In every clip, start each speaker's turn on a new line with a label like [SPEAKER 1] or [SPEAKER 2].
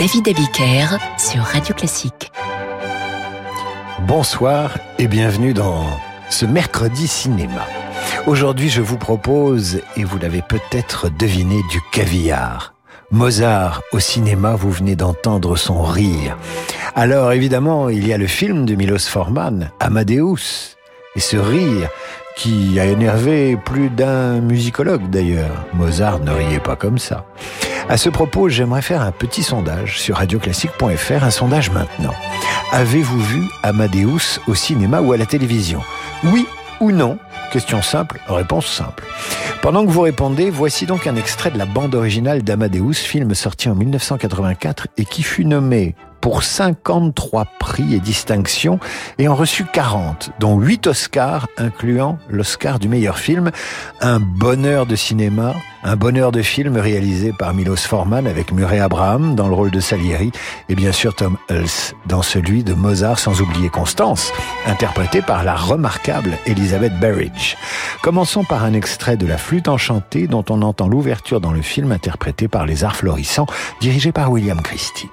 [SPEAKER 1] David Abiker sur Radio Classique.
[SPEAKER 2] Bonsoir et bienvenue dans ce mercredi cinéma. Aujourd'hui, je vous propose, et vous l'avez peut-être deviné, du caviar. Mozart au cinéma, vous venez d'entendre son rire. Alors évidemment, il y a le film de Milos Forman, Amadeus, et ce rire qui a énervé plus d'un musicologue d'ailleurs. Mozart ne riait pas comme ça. À ce propos, j'aimerais faire un petit sondage sur radioclassique.fr, un sondage maintenant. Avez-vous vu Amadeus au cinéma ou à la télévision? Oui ou non? Question simple, réponse simple. Pendant que vous répondez, voici donc un extrait de la bande originale d'Amadeus, film sorti en 1984 et qui fut nommé pour 53 prix et distinctions et en reçu 40, dont 8 Oscars, incluant l'Oscar du meilleur film. Un bonheur de cinéma, un bonheur de film réalisé par Milos Forman avec Murray Abraham dans le rôle de Salieri et bien sûr Tom Hulce dans celui de Mozart sans oublier Constance, interprétée par la remarquable Elizabeth Berridge. Commençons par un extrait de La flûte enchantée dont on entend l'ouverture dans le film interprété par les arts florissants dirigé par William Christie.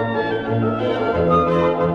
[SPEAKER 2] Música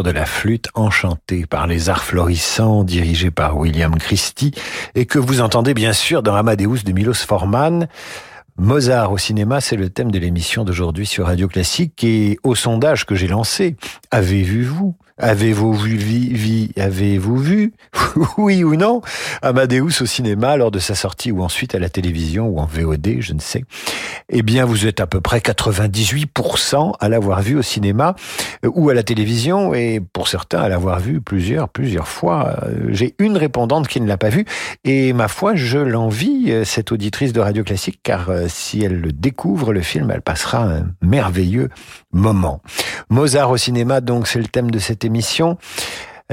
[SPEAKER 2] de la flûte enchantée par les arts florissants dirigés par William Christie et que vous entendez bien sûr dans Amadeus de Milos Forman. Mozart au cinéma, c'est le thème de l'émission d'aujourd'hui sur Radio Classique et au sondage que j'ai lancé, avez-vous Avez-vous vu, avez-vous vu, oui ou non, Amadeus au cinéma lors de sa sortie ou ensuite à la télévision ou en VOD, je ne sais. Eh bien, vous êtes à peu près 98% à l'avoir vu au cinéma euh, ou à la télévision et pour certains à l'avoir vu plusieurs, plusieurs fois. Euh, j'ai une répondante qui ne l'a pas vu et ma foi, je l'envie, euh, cette auditrice de Radio Classique, car si elle le découvre, le film, elle passera un merveilleux moment. Mozart au cinéma, donc, c'est le thème de cette émission.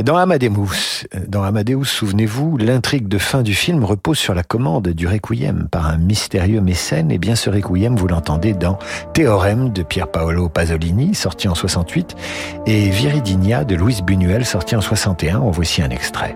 [SPEAKER 2] Dans Amadeus, dans Amadeus, souvenez-vous, l'intrigue de fin du film repose sur la commande du requiem par un mystérieux mécène. Et bien ce requiem, vous l'entendez dans Théorème de Pier Paolo Pasolini, sorti en 68, et Viridinia de Louise Buñuel, sorti en 61. En voici un extrait.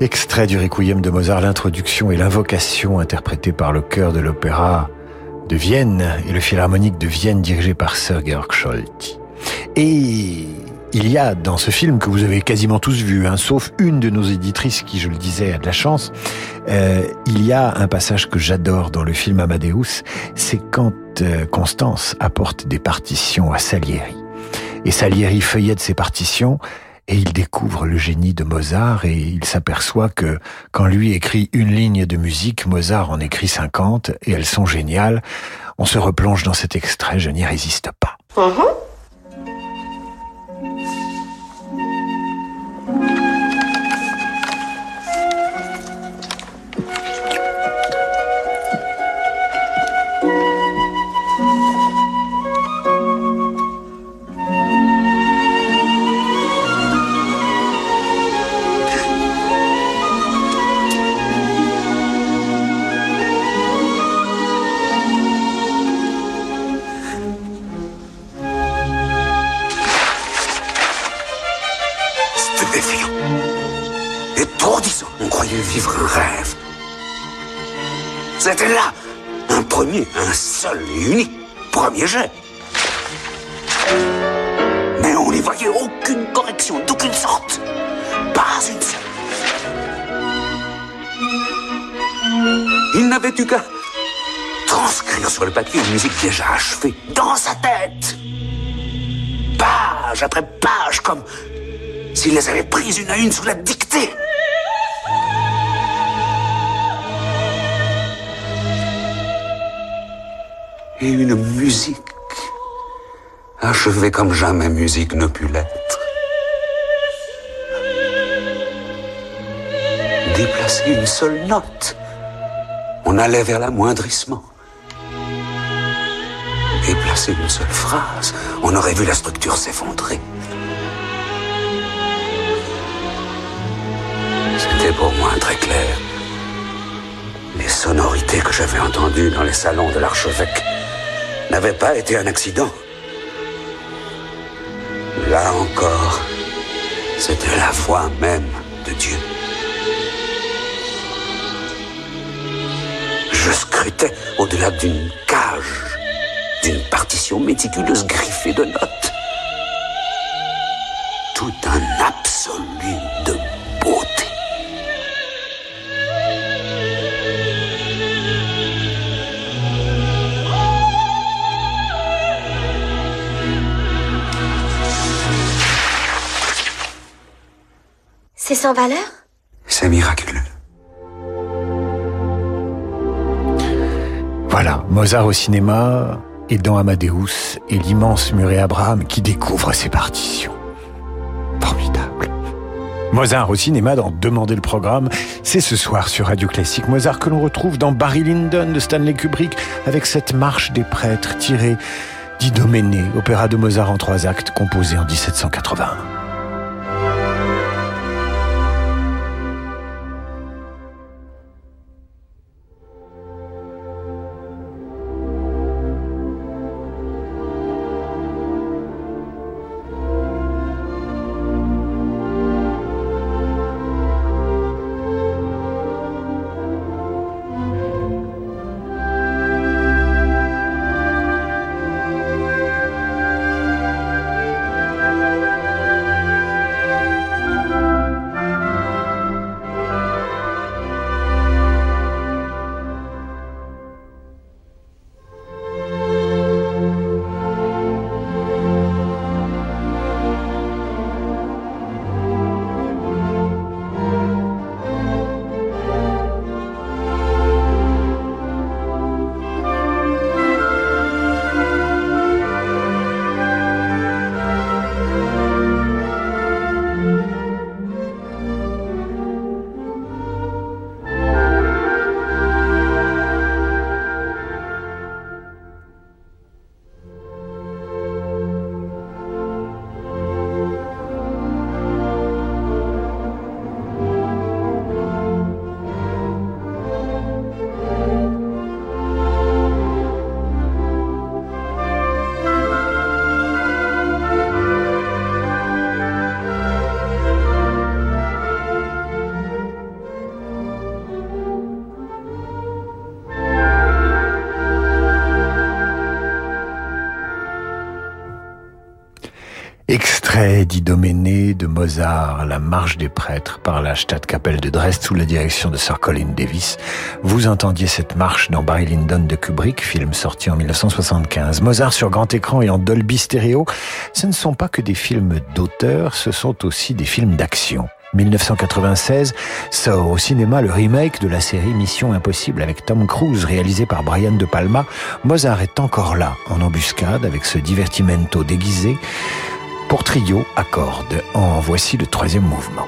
[SPEAKER 2] Extrait du Requiem de Mozart, l'introduction et l'invocation interprétée par le chœur de l'opéra de Vienne et le philharmonique de Vienne dirigé par Sir Georg Scholti. Et il y a dans ce film que vous avez quasiment tous vu, hein, sauf une de nos éditrices qui, je le disais, a de la chance, euh, il y a un passage que j'adore dans le film Amadeus, c'est quand euh, Constance apporte des partitions à Salieri. Et Salieri feuillette ses partitions et il découvre le génie de Mozart et il s'aperçoit que quand lui écrit une ligne de musique, Mozart en écrit 50 et elles sont géniales. On se replonge dans cet extrait, je n'y résiste pas. Uh-huh.
[SPEAKER 3] Eu qu'à transcrire sur le papier une musique déjà achevée dans sa tête. Page après page, comme s'il les avait prises une à une sous la dictée. et une musique achevée comme jamais musique ne put l'être. Déplacer une seule note, on allait vers l'amoindrissement. Déplacer une seule phrase, on aurait vu la structure s'effondrer. C'était pour moi très clair. Les sonorités que j'avais entendues dans les salons de l'archevêque n'avait pas été un accident. Là encore, c'était la voix même de Dieu. Je scrutais au-delà d'une cage, d'une partition méticuleuse griffée de notes. Tout un absolu de beauté.
[SPEAKER 4] C'est sans valeur?
[SPEAKER 3] C'est miraculeux.
[SPEAKER 2] Voilà, Mozart au cinéma et dans Amadeus et l'immense Murray Abraham qui découvre ses partitions. Formidable. Mozart au cinéma dans Demander le programme, c'est ce soir sur Radio Classique. Mozart que l'on retrouve dans Barry Lyndon de Stanley Kubrick avec cette marche des prêtres tirée d'Idoménée, opéra de Mozart en trois actes composé en 1781. Extrait d'Idoménée de Mozart, La marche des prêtres par la Stadtkapelle de Dresde sous la direction de Sir Colin Davis. Vous entendiez cette marche dans Barry Lyndon de Kubrick, film sorti en 1975. Mozart sur grand écran et en Dolby stéréo, ce ne sont pas que des films d'auteur, ce sont aussi des films d'action. 1996 sort au cinéma le remake de la série Mission Impossible avec Tom Cruise réalisé par Brian De Palma. Mozart est encore là en embuscade avec ce divertimento déguisé pour trio à cordes. En voici le troisième mouvement.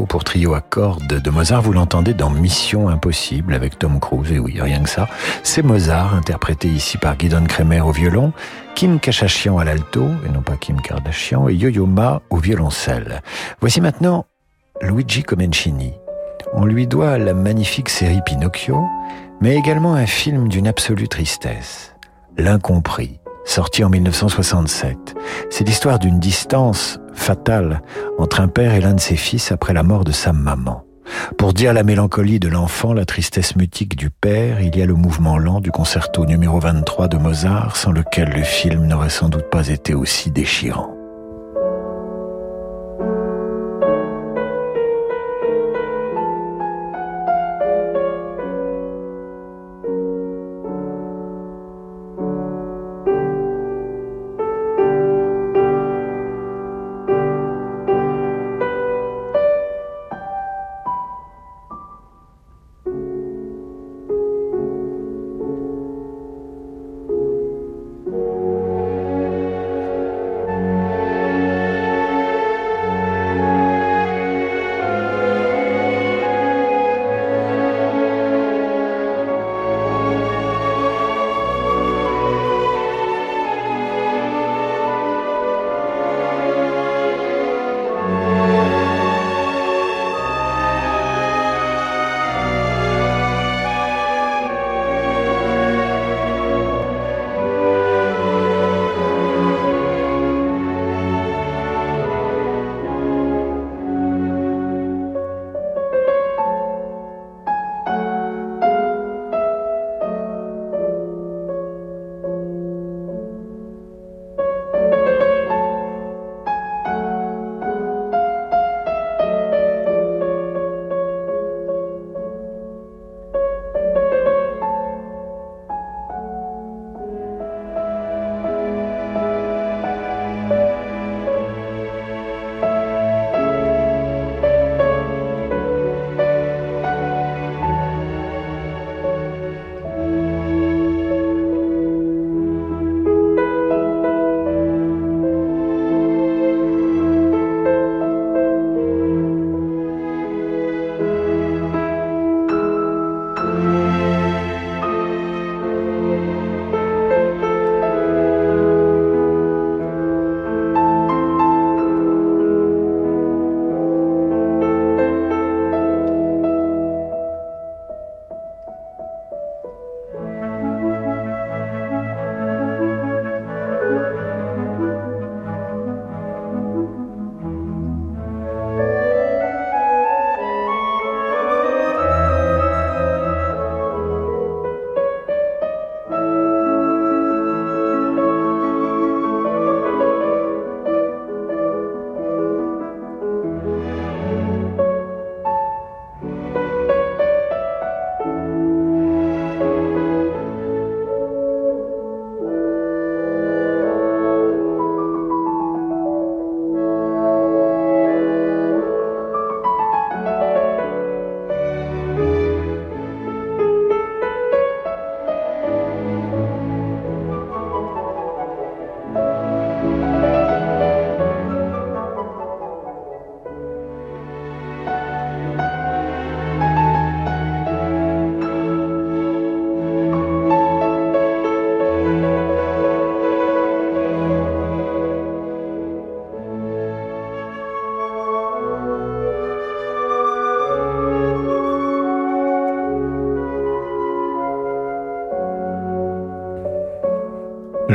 [SPEAKER 2] Pour trio à cordes de Mozart. Vous l'entendez dans Mission Impossible avec Tom Cruise. Et oui, rien que ça. C'est Mozart, interprété ici par Guidon Kremer au violon, Kim Kachashian à l'alto, et non pas Kim Kardashian, et Yo-Yo Ma au violoncelle. Voici maintenant Luigi Comencini. On lui doit la magnifique série Pinocchio, mais également un film d'une absolue tristesse, L'incompris sorti en 1967. C'est l'histoire d'une distance fatale entre un père et l'un de ses fils après la mort de sa maman. Pour dire la mélancolie de l'enfant, la tristesse mutique du père, il y a le mouvement lent du concerto numéro 23 de Mozart, sans lequel le film n'aurait sans doute pas été aussi déchirant.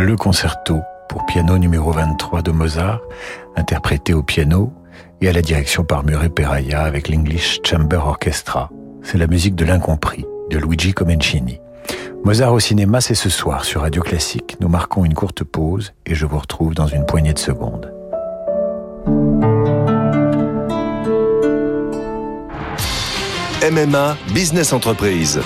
[SPEAKER 2] Le concerto pour piano numéro 23 de Mozart, interprété au piano et à la direction par Murray Peraya avec l'English Chamber Orchestra. C'est la musique de l'incompris de Luigi Comencini. Mozart au cinéma, c'est ce soir sur Radio Classique. Nous marquons une courte pause et je vous retrouve dans une poignée de secondes.
[SPEAKER 4] MMA Business Entreprise.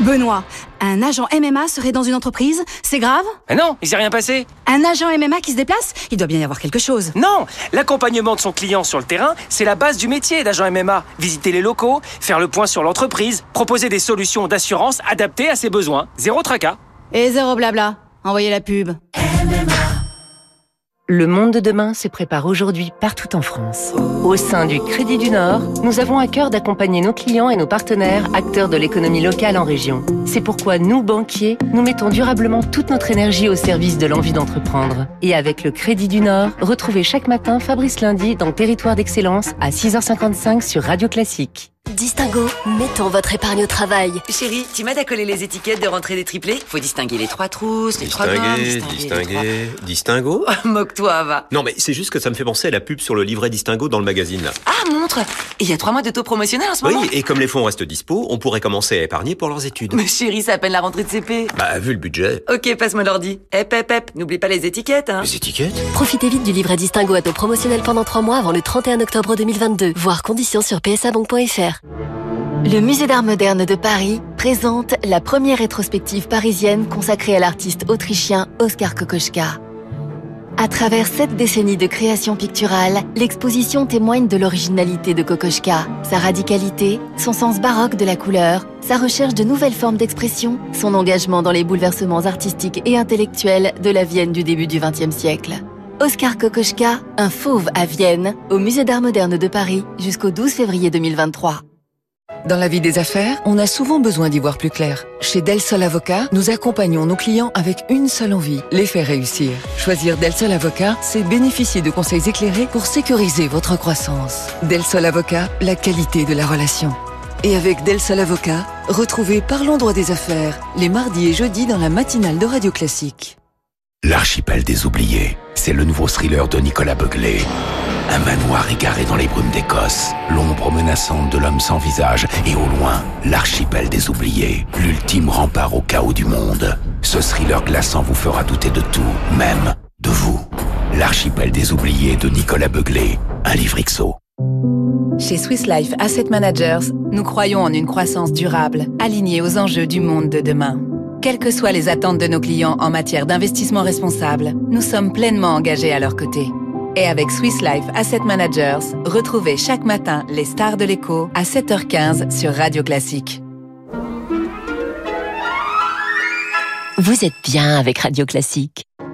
[SPEAKER 5] Benoît, un agent MMA serait dans une entreprise C'est grave?
[SPEAKER 6] Mais non, il s'est rien passé.
[SPEAKER 5] Un agent MMA qui se déplace Il doit bien y avoir quelque chose.
[SPEAKER 6] Non, l'accompagnement de son client sur le terrain, c'est la base du métier d'agent MMA. Visiter les locaux, faire le point sur l'entreprise, proposer des solutions d'assurance adaptées à ses besoins. Zéro tracas.
[SPEAKER 5] Et zéro blabla. Envoyez la pub.
[SPEAKER 1] Le monde de demain se prépare aujourd'hui partout en France. Au sein du Crédit du Nord, nous avons à cœur d'accompagner nos clients et nos partenaires, acteurs de l'économie locale en région. C'est pourquoi nous, banquiers, nous mettons durablement toute notre énergie au service de l'envie d'entreprendre. Et avec le Crédit du Nord, retrouvez chaque matin Fabrice Lundi dans Territoire d'Excellence à 6h55 sur Radio Classique.
[SPEAKER 7] Distingo, mettons votre épargne au travail.
[SPEAKER 8] Chérie, tu m'aides à coller les étiquettes de rentrée des triplés? Faut distinguer les trois trousses, les trois grammes,
[SPEAKER 9] Distinguer, distinguer, distingo
[SPEAKER 8] Moque-toi, va.
[SPEAKER 9] Non mais c'est juste que ça me fait penser à la pub sur le livret distingo dans le magazine.
[SPEAKER 8] Ah, mon montre. Il y a trois mois de taux promotionnel en ce moment.
[SPEAKER 9] Oui, et comme les fonds restent dispo, on pourrait commencer à épargner pour leurs études.
[SPEAKER 8] Mais chérie, c'est à peine la rentrée de CP.
[SPEAKER 9] Bah, vu le budget.
[SPEAKER 8] Ok, passe-moi l'ordi. Hep, hep, hep. N'oublie pas les étiquettes, hein.
[SPEAKER 9] Les étiquettes?
[SPEAKER 7] Profitez vite du livret distinguo à taux promotionnel pendant 3 mois avant le 31 octobre 2022. Voir conditions sur psabank.fr. Le Musée d'Art moderne de Paris présente la première rétrospective parisienne consacrée à l'artiste autrichien Oskar Kokoschka. À travers sept décennies de création picturale, l'exposition témoigne de l'originalité de Kokoschka, sa radicalité, son sens baroque de la couleur, sa recherche de nouvelles formes d'expression, son engagement dans les bouleversements artistiques et intellectuels de la Vienne du début du XXe siècle. Oskar Kokoschka, un fauve à Vienne, au Musée d'Art moderne de Paris jusqu'au 12 février 2023.
[SPEAKER 10] Dans la vie des affaires, on a souvent besoin d'y voir plus clair. Chez Del Sol Avocat, nous accompagnons nos clients avec une seule envie, les faire réussir. Choisir Del Sol Avocat, c'est bénéficier de conseils éclairés pour sécuriser votre croissance. Del Sol Avocat, la qualité de la relation. Et avec Del Sol Avocat, retrouvez Parlons droit des affaires, les mardis et jeudis dans la matinale de Radio Classique.
[SPEAKER 11] L'archipel des oubliés, c'est le nouveau thriller de Nicolas Beuglé. Un manoir égaré dans les brumes d'Écosse, l'ombre menaçante de l'homme sans visage et au loin, l'archipel des oubliés, l'ultime rempart au chaos du monde. Ce thriller glaçant vous fera douter de tout, même de vous. L'archipel des oubliés de Nicolas Beuglé, un livre XO.
[SPEAKER 12] Chez Swiss Life Asset Managers, nous croyons en une croissance durable, alignée aux enjeux du monde de demain. Quelles que soient les attentes de nos clients en matière d'investissement responsable, nous sommes pleinement engagés à leur côté. Et avec Swiss Life Asset Managers, retrouvez chaque matin les stars de l'écho à 7h15 sur Radio Classique.
[SPEAKER 7] Vous êtes bien avec Radio Classique.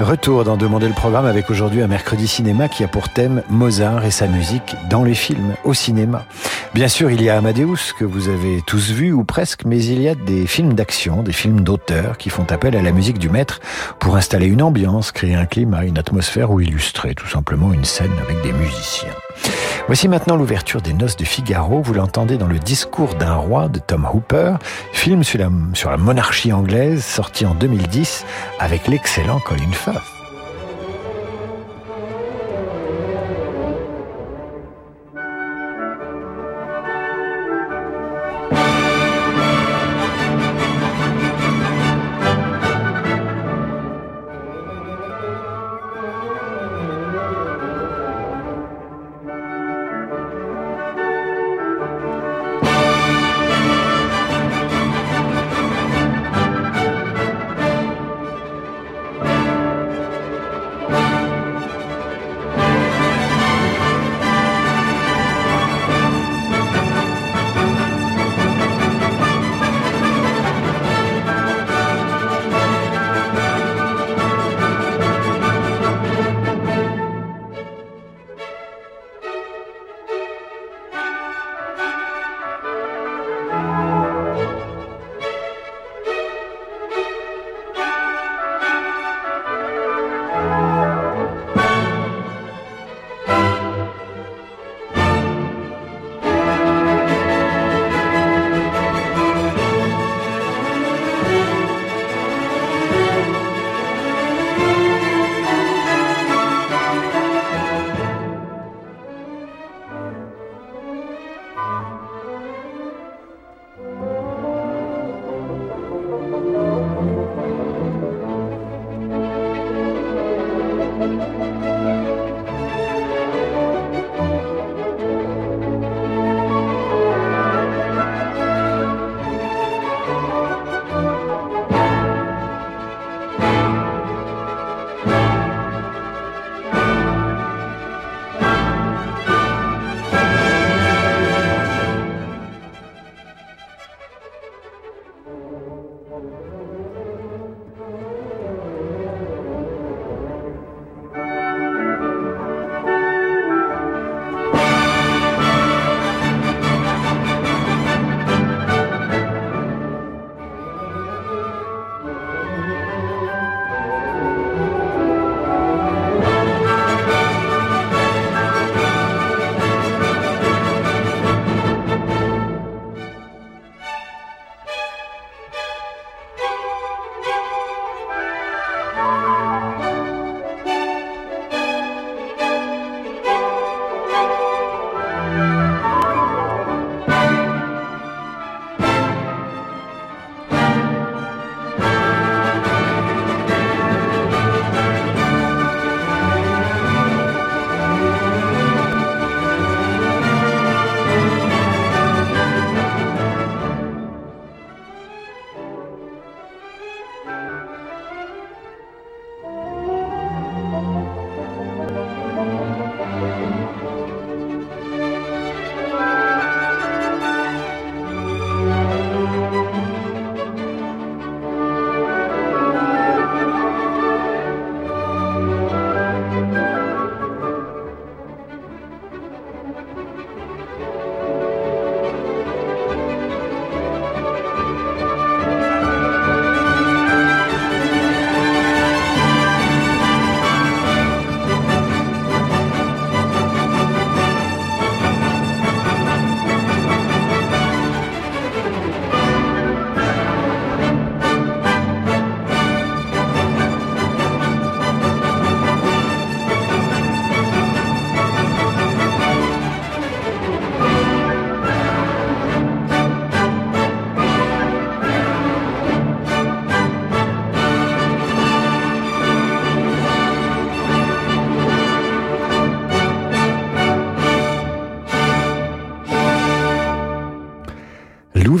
[SPEAKER 2] Retour dans Demander le programme avec aujourd'hui un mercredi cinéma qui a pour thème Mozart et sa musique dans les films, au cinéma. Bien sûr, il y a Amadeus que vous avez tous vu ou presque, mais il y a des films d'action, des films d'auteur qui font appel à la musique du maître pour installer une ambiance, créer un climat, une atmosphère ou illustrer tout simplement une scène avec des musiciens. Voici maintenant l'ouverture des Noces de Figaro. Vous l'entendez dans le discours d'un roi de Tom Hooper, film sur la, sur la monarchie anglaise sorti en 2010 avec l'excellent Colin Firth.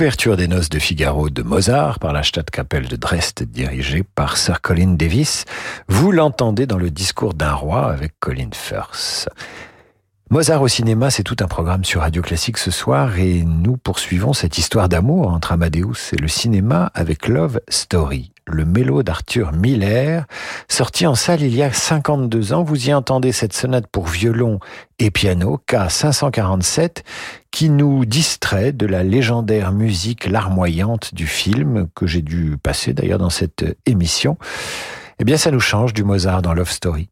[SPEAKER 2] L'ouverture des noces de Figaro de Mozart par la Stadtkapelle de Dresde dirigée par Sir Colin Davis. Vous l'entendez dans le discours d'un roi avec Colin Firth. Mozart au cinéma, c'est tout un programme sur Radio Classique ce soir et nous poursuivons cette histoire d'amour entre Amadeus et le cinéma avec Love Story, le mélo d'Arthur Miller, sorti en salle il y a 52 ans. Vous y entendez cette sonate pour violon et piano K547 qui nous distrait de la légendaire musique larmoyante du film que j'ai dû passer d'ailleurs dans cette émission. Eh bien, ça nous change du Mozart dans Love Story.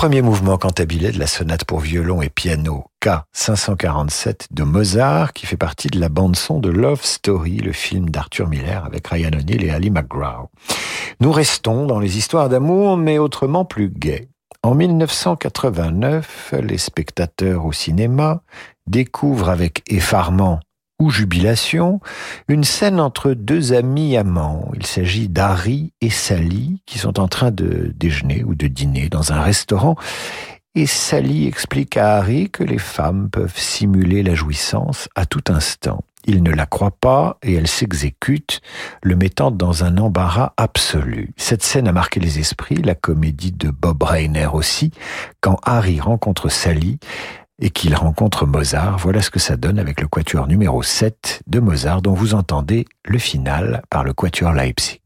[SPEAKER 2] Premier mouvement cantabilé de la sonate pour violon et piano K547 de Mozart qui fait partie de la bande son de Love Story, le film d'Arthur Miller avec Ryan O'Neill et Ali McGraw. Nous restons dans les histoires d'amour mais autrement plus gaies. En 1989, les spectateurs au cinéma découvrent avec effarement ou jubilation, une scène entre deux amis amants. Il s'agit d'Harry et Sally qui sont en train de déjeuner ou de dîner dans un restaurant et Sally explique à Harry que les femmes peuvent simuler la jouissance à tout instant. Il ne la croit pas et elle s'exécute, le mettant dans un embarras absolu. Cette scène a marqué les esprits, la comédie de Bob Rainer aussi, quand Harry rencontre Sally, et qu'il rencontre Mozart. Voilà ce que ça donne avec le quatuor numéro 7 de Mozart dont vous entendez le final par le quatuor Leipzig.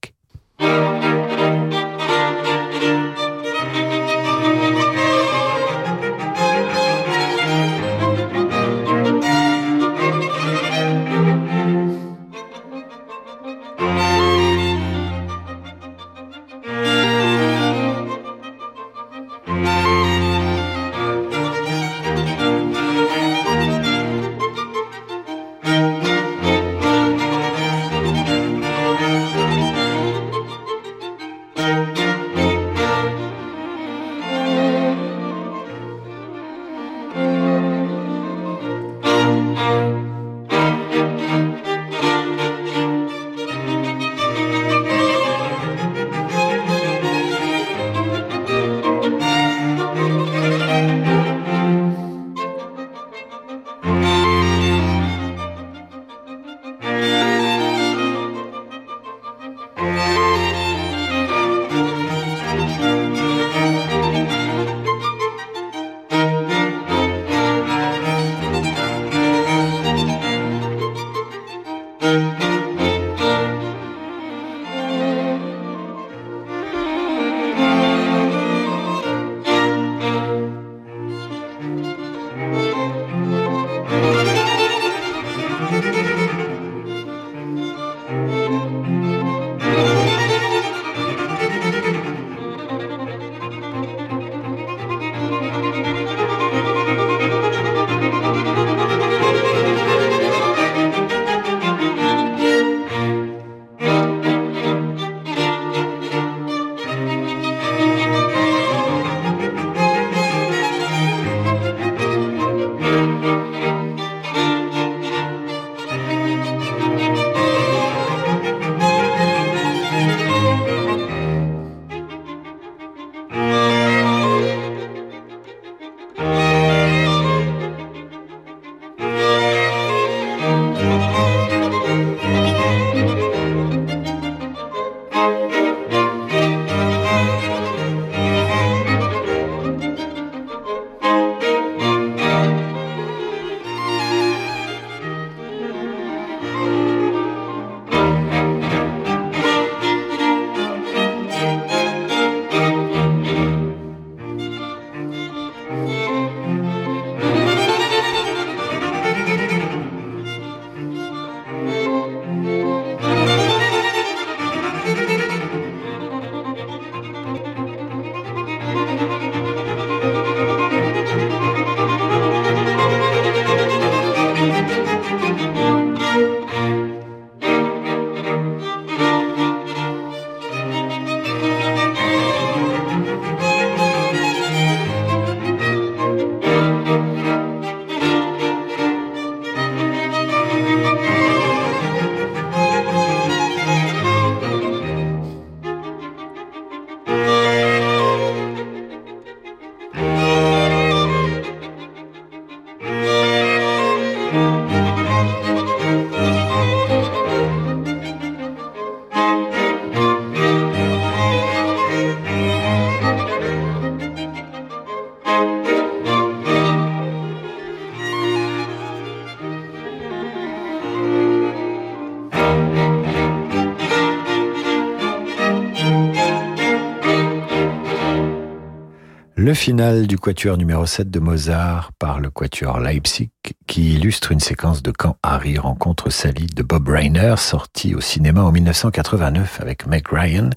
[SPEAKER 2] Le final du quatuor numéro 7 de Mozart par le quatuor Leipzig qui illustre une séquence de quand Harry rencontre Sally de Bob Rainer sorti au cinéma en 1989 avec Meg Ryan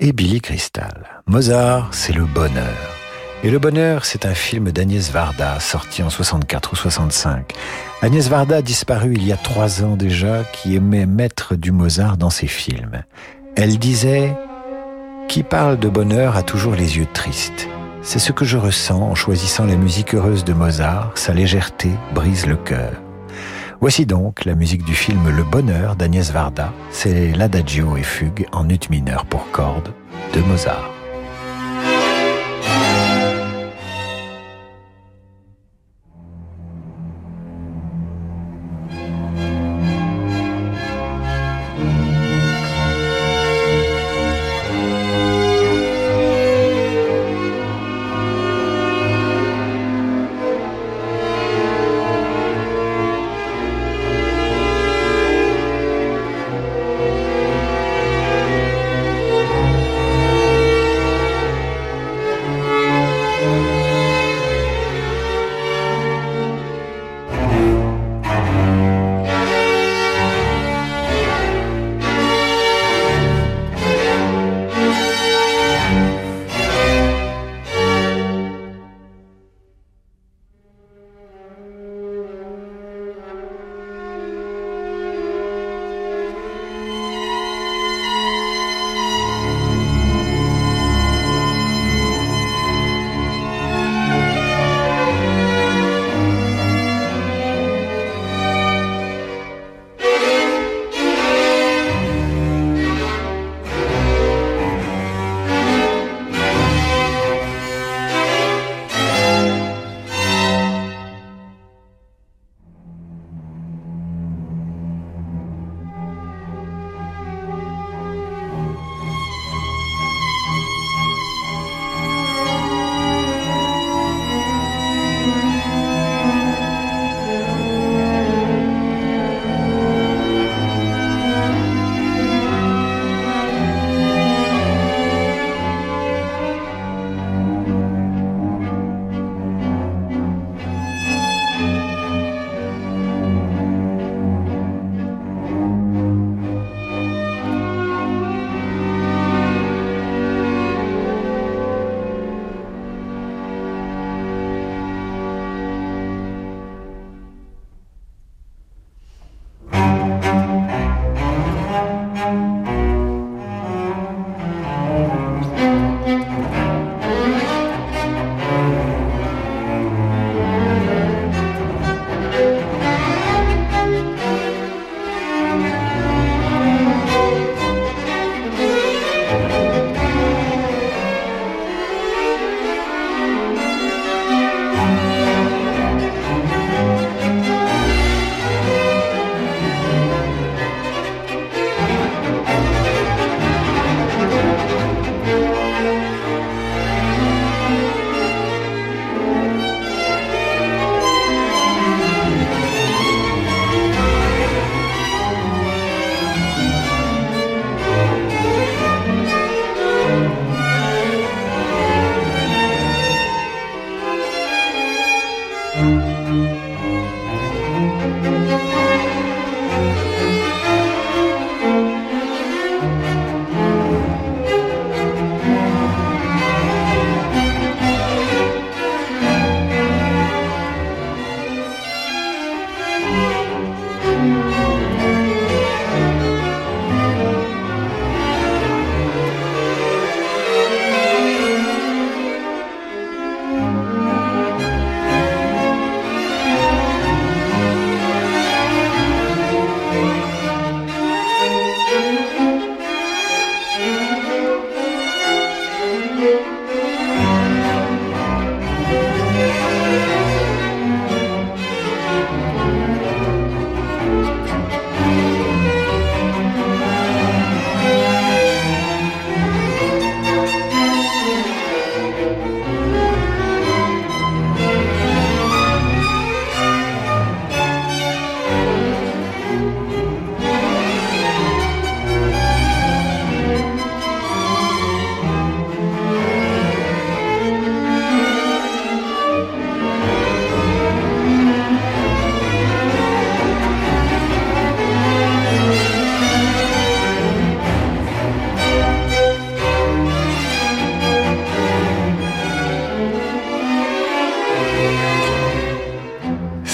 [SPEAKER 2] et Billy Crystal. Mozart, c'est le bonheur. Et Le Bonheur, c'est un film d'Agnès Varda, sorti en 64 ou 65. Agnès Varda a disparu il y a trois ans déjà, qui aimait mettre du Mozart dans ses films. Elle disait Qui parle de bonheur a toujours les yeux tristes. C'est ce que je ressens en choisissant la musique heureuse de Mozart, sa légèreté brise le cœur. Voici donc la musique du film Le Bonheur d'Agnès Varda, c'est l'adagio et fugue en ut mineur pour cordes de Mozart.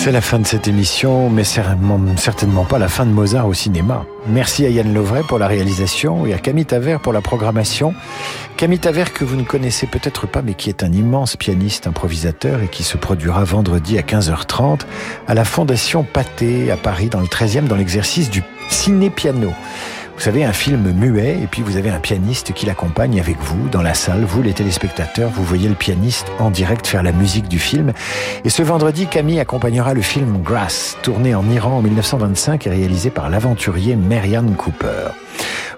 [SPEAKER 2] C'est la fin de cette émission, mais certainement pas la fin de Mozart au cinéma. Merci à Yann Lovray pour la réalisation et à Camille Taver pour la programmation. Camille Taver que vous ne connaissez peut-être pas, mais qui est un immense pianiste improvisateur et qui se produira vendredi à 15h30 à la Fondation Pathé à Paris dans le 13e dans l'exercice du ciné-piano. Vous savez, un film muet, et puis vous avez un pianiste qui l'accompagne avec vous dans la salle. Vous, les téléspectateurs, vous voyez le pianiste en direct faire la musique du film. Et ce vendredi, Camille accompagnera le film Grass, tourné en Iran en 1925 et réalisé par l'aventurier Marianne Cooper.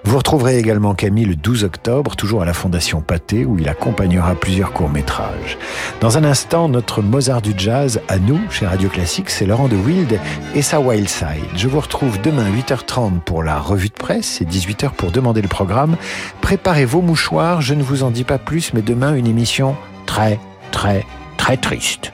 [SPEAKER 2] Vous retrouverez également Camille le 12 octobre, toujours à la Fondation Pathé, où il accompagnera plusieurs courts-métrages. Dans un instant, notre Mozart du jazz, à nous, chez Radio Classique, c'est Laurent de Wild et sa Wild Side. Je vous retrouve demain 8h30 pour la revue de presse et 18h pour demander le programme. Préparez vos mouchoirs, je ne vous en dis pas plus, mais demain, une émission très, très, très triste.